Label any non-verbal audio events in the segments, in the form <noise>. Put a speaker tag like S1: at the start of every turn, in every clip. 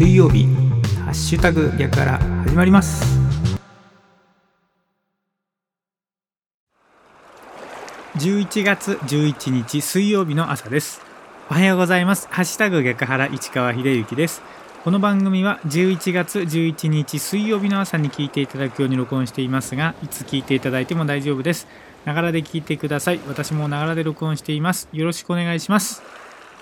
S1: 水曜日ハッシュタグ逆から始まります。11月11日水曜日の朝です。おはようございます。ハッシュタグ逆原市川秀幸です。この番組は11月11日水曜日の朝に聞いていただくように録音していますがいつ聞いていただいても大丈夫です。ながらで聞いてください。私もながらで録音しています。よろしくお願いします。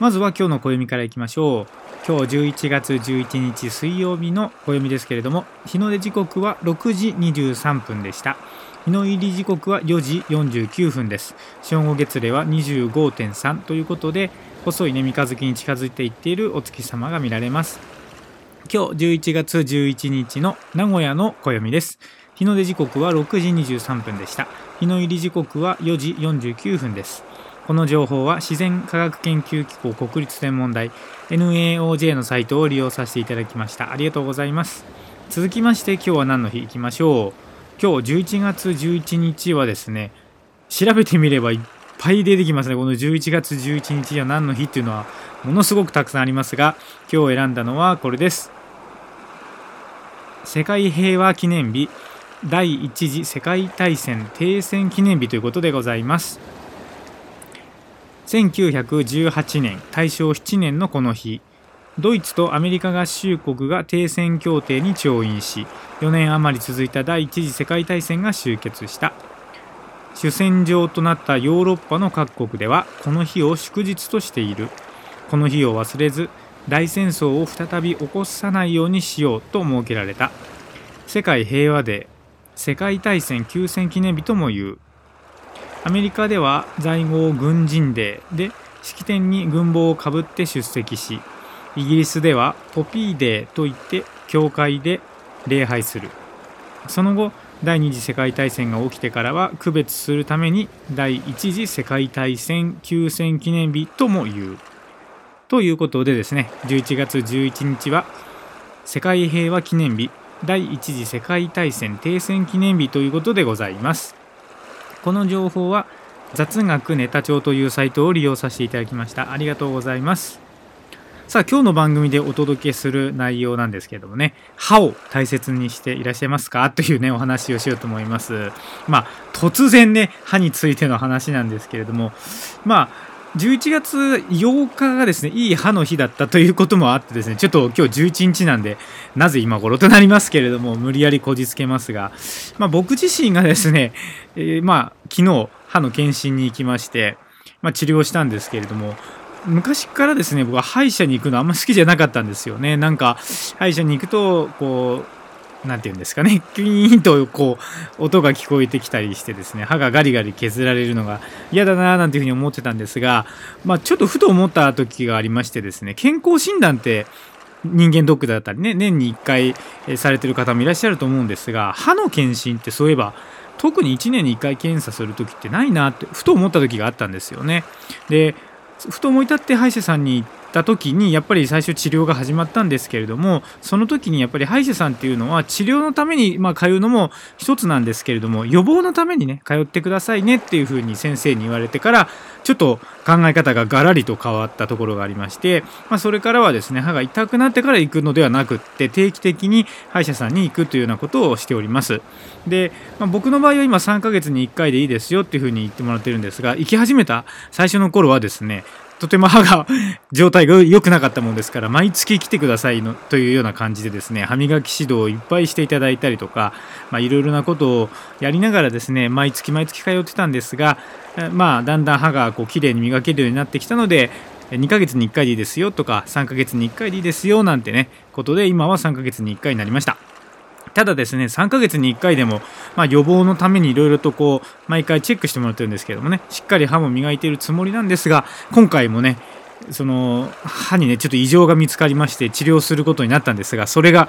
S1: まずは今日の暦からいきましょう。今日11月11日水曜日の暦ですけれども日の出時刻は6時23分でした。日の入り時刻は4時49分です。正午月齢は25.3ということで細いね三日月に近づいていっているお月様が見られます。今日11月11日の名古屋の暦です。日の出時刻は6時23分でした。日の入り時刻は4時49分です。この情報は自然科学研究機構国立天文台 NAOJ のサイトを利用させていただきました。ありがとうございます。続きまして今日は何の日いきましょう。今日11月11日はですね調べてみればいっぱい出てきますね。この11月11日は何の日っていうのはものすごくたくさんありますが今日選んだのはこれです。世界平和記念日第一次世界大戦停戦記念日ということでございます。1918年大正7年のこの日。ドイツとアメリカ合衆国が停戦協定に調印し4年余り続いた第一次世界大戦が終結した。主戦場となったヨーロッパの各国ではこの日を祝日としている。この日を忘れず大戦争を再び起こさないようにしようと設けられた。世界平和デー世界大戦休戦記念日とも言う。アメリカでは在郷軍人デーで式典に軍帽をかぶって出席しイギリスではポピーデーといって教会で礼拝する。その後第二次世界大戦が起きてからは区別するために第一次世界大戦休戦記念日とも言う。ということでですね11月11日は世界平和記念日第一次世界大戦停戦記念日ということでございます。この情報は雑学ネタ帳というサイトを利用させていただきました。ありがとうございます。さあ今日の番組でお届けする内容なんですけれどもね。歯を大切にしていらっしゃいますか？というねお話をしようと思います。まあ突然ね歯についての話なんですけれども。まあ11月8日がですねいい歯の日だったということもあってですねちょっと今日11日なんでなぜ今頃となりますけれども無理やりこじつけますが、まあ、僕自身がですね、えー、まあ昨日歯の検診に行きまして、まあ、治療したんですけれども昔からですね僕は歯医者に行くのあんま好きじゃなかったんですよね。なんか歯医者に行くとこう何て言うんですかね。<laughs> キーンとこう音が聞こえてきたりしてですね。歯がガリガリ削られるのが嫌だなーなんていうふうに思ってたんですが、まあ、ちょっとふと思った時がありましてですね。健康診断って人間ドックだったりね年に1回されてる方もいらっしゃると思うんですが歯の検診ってそういえば特に1年に1回検査する時ってないなってふと思った時があったんですよね。でふと思い立って歯医者さんに行った時にやっぱり最初治療が始まったんですけれどもその時にやっぱり歯医者さんっていうのは治療のためにま通うのも一つなんですけれども予防のためにね通ってくださいねっていうふうに先生に言われてからちょっと考え方がガラリと変わったところがありまして、まあ、それからはですね歯が痛くなってから行くのではなくって定期的に歯医者さんに行くというようなことをしております。で、まあ、僕の場合は今3ヶ月に1回でいいですよっていうふうに言ってもらってるんですが行き始めた最初の頃はですねとても歯が状態が良くなかったもんですから毎月来てくださいのというような感じでですね歯磨き指導をいっぱいしていただいたりとかいろいろなことをやりながらですね毎月毎月通ってたんですがまあだんだん歯がこう綺麗に磨けるようになってきたので2ヶ月に1回でいいですよとか3ヶ月に1回でいいですよなんてねことで今は3ヶ月に1回になりました。ただですね3ヶ月に1回でも、まあ、予防のためにいろいろとこう毎回チェックしてもらってるんですけどもねしっかり歯も磨いているつもりなんですが今回もねその歯にねちょっと異常が見つかりまして治療することになったんですがそれが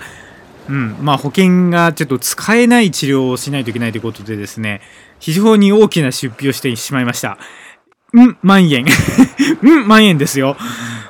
S1: うんまあ、保険がちょっと使えない治療をしないといけないということでですね非常に大きな出費をしてしまいました。うん万円 <laughs> うん万円ですよ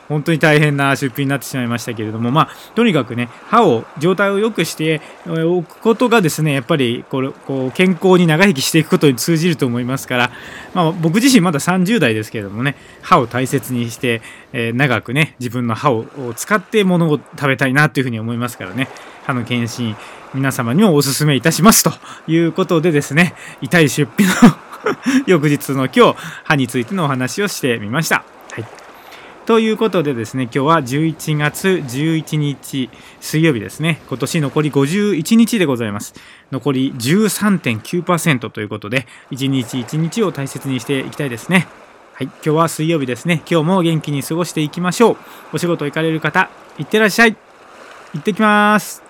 S1: 本当に大変な出費になってしまいましたけれども、まあ、とにかくね、歯を、状態を良くしておくことがですね、やっぱりこれこう健康に長生きしていくことに通じると思いますから、まあ、僕自身まだ30代ですけれどもね、歯を大切にして、えー、長くね、自分の歯を使ってものを食べたいなというふうに思いますからね、歯の検診、皆様にもお勧めいたしますということでですね、痛い出費の <laughs> 翌日の今日、歯についてのお話をしてみました。はいということでですね、今日は11月11日水曜日ですね、今年残り51日でございます。残り13.9%ということで、一日一日を大切にしていきたいですね。はい、今日は水曜日ですね。今日も元気に過ごしていきましょう。お仕事行かれる方、いってらっしゃい。行ってきます。